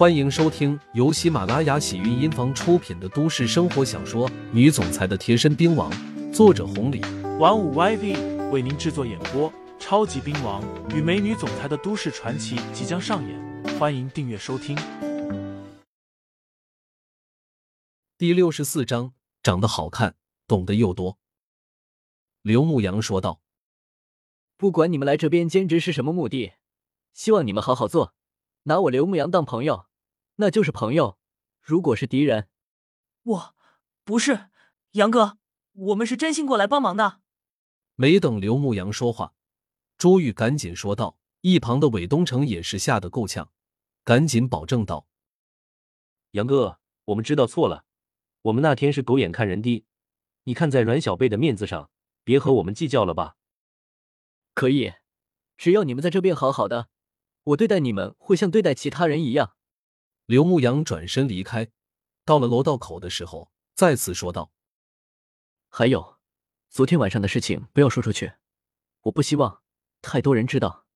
欢迎收听由喜马拉雅喜韵音房出品的都市生活小说《女总裁的贴身兵王》，作者红礼，玩五 YV 为您制作演播。超级兵王与美女总裁的都市传奇即将上演，欢迎订阅收听。第六十四章，长得好看，懂得又多。刘牧阳说道：“不管你们来这边兼职是什么目的，希望你们好好做，拿我刘牧阳当朋友。”那就是朋友，如果是敌人，我不是杨哥，我们是真心过来帮忙的。没等刘牧阳说话，朱玉赶紧说道。一旁的韦东城也是吓得够呛，赶紧保证道：“杨哥，我们知道错了，我们那天是狗眼看人低，你看在阮小贝的面子上，别和我们计较了吧。”可以，只要你们在这边好好的，我对待你们会像对待其他人一样。刘牧阳转身离开，到了楼道口的时候，再次说道：“还有，昨天晚上的事情不要说出去，我不希望太多人知道。”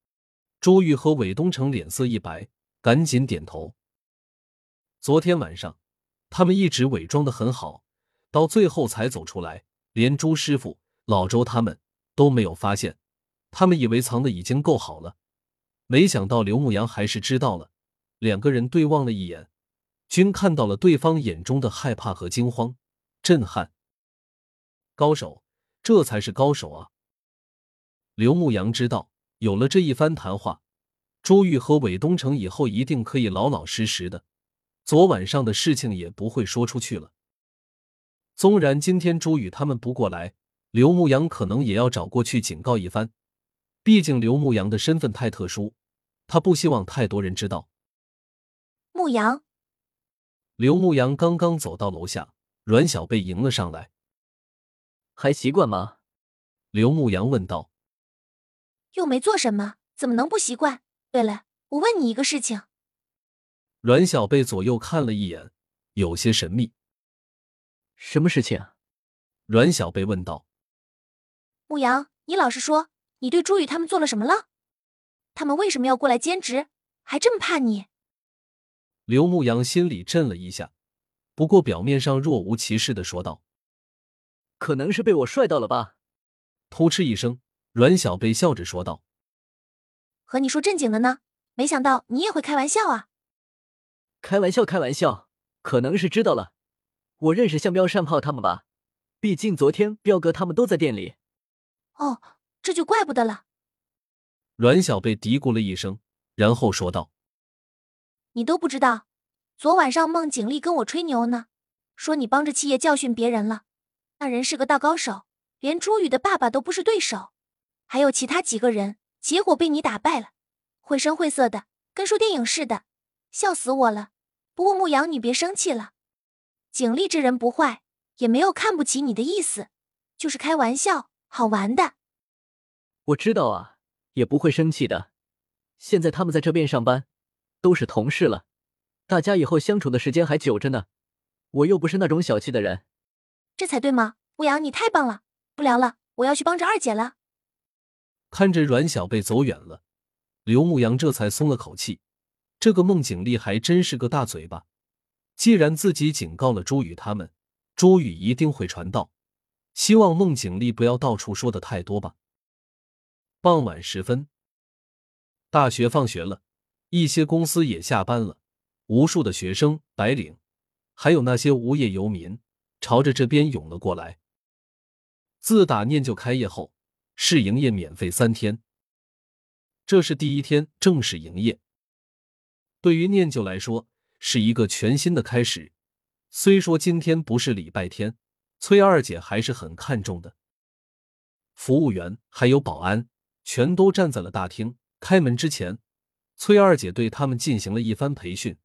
朱玉和韦东城脸色一白，赶紧点头。昨天晚上，他们一直伪装的很好，到最后才走出来，连朱师傅、老周他们都没有发现。他们以为藏的已经够好了，没想到刘牧阳还是知道了。两个人对望了一眼，均看到了对方眼中的害怕和惊慌、震撼。高手，这才是高手啊！刘牧阳知道，有了这一番谈话，朱玉和韦东城以后一定可以老老实实的，昨晚上的事情也不会说出去了。纵然今天朱宇他们不过来，刘牧阳可能也要找过去警告一番。毕竟刘牧阳的身份太特殊，他不希望太多人知道。牧羊，刘牧阳刚刚走到楼下，阮小贝迎了上来。还习惯吗？刘牧阳问道。又没做什么，怎么能不习惯？对了，我问你一个事情。阮小贝左右看了一眼，有些神秘。什么事情？阮小贝问道。牧羊，你老实说，你对朱宇他们做了什么了？他们为什么要过来兼职？还这么怕你？刘牧阳心里震了一下，不过表面上若无其事的说道：“可能是被我帅到了吧。”突嗤一声，阮小贝笑着说道：“和你说正经的呢，没想到你也会开玩笑啊！”“开玩笑，开玩笑，可能是知道了，我认识向彪、善炮他们吧？毕竟昨天彪哥他们都在店里。”“哦，这就怪不得了。”阮小贝嘀咕了一声，然后说道。你都不知道，昨晚上孟景丽跟我吹牛呢，说你帮着七爷教训别人了。那人是个大高手，连朱宇的爸爸都不是对手，还有其他几个人，结果被你打败了，绘声绘色的，跟说电影似的，笑死我了。不过牧羊，你别生气了，景丽这人不坏，也没有看不起你的意思，就是开玩笑，好玩的。我知道啊，也不会生气的。现在他们在这边上班。都是同事了，大家以后相处的时间还久着呢。我又不是那种小气的人，这才对嘛！牧阳，你太棒了！不聊了，我要去帮着二姐了。看着阮小贝走远了，刘牧阳这才松了口气。这个孟景丽还真是个大嘴巴。既然自己警告了朱宇他们，朱宇一定会传道。希望孟景丽不要到处说的太多吧。傍晚时分，大学放学了。一些公司也下班了，无数的学生、白领，还有那些无业游民，朝着这边涌了过来。自打念旧开业后，试营业免费三天，这是第一天正式营业。对于念旧来说，是一个全新的开始。虽说今天不是礼拜天，崔二姐还是很看重的。服务员还有保安全都站在了大厅，开门之前。崔二姐对他们进行了一番培训。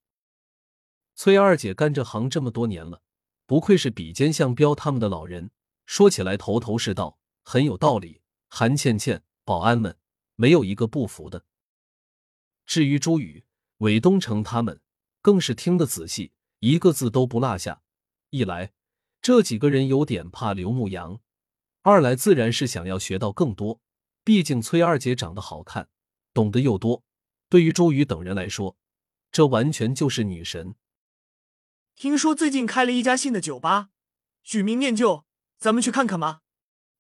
崔二姐干这行这么多年了，不愧是比肩向彪他们的老人，说起来头头是道，很有道理。韩倩倩、保安们没有一个不服的。至于朱宇、韦东城他们，更是听得仔细，一个字都不落下。一来，这几个人有点怕刘牧阳；二来，自然是想要学到更多。毕竟崔二姐长得好看，懂得又多。对于周瑜等人来说，这完全就是女神。听说最近开了一家新的酒吧，取名念旧，咱们去看看吧？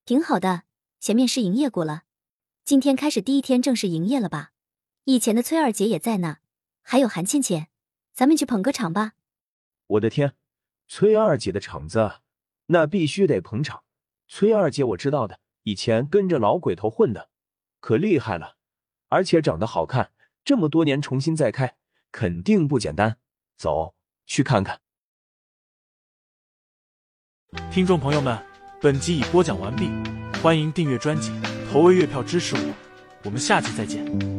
挺好的，前面试营业过了，今天开始第一天正式营业了吧？以前的崔二姐也在呢，还有韩倩倩，咱们去捧个场吧。我的天，崔二姐的场子，那必须得捧场。崔二姐我知道的，以前跟着老鬼头混的，可厉害了，而且长得好看，这么多年重新再开，肯定不简单。走，去看看。听众朋友们，本集已播讲完毕，欢迎订阅专辑，投喂月票支持我，我们下集再见。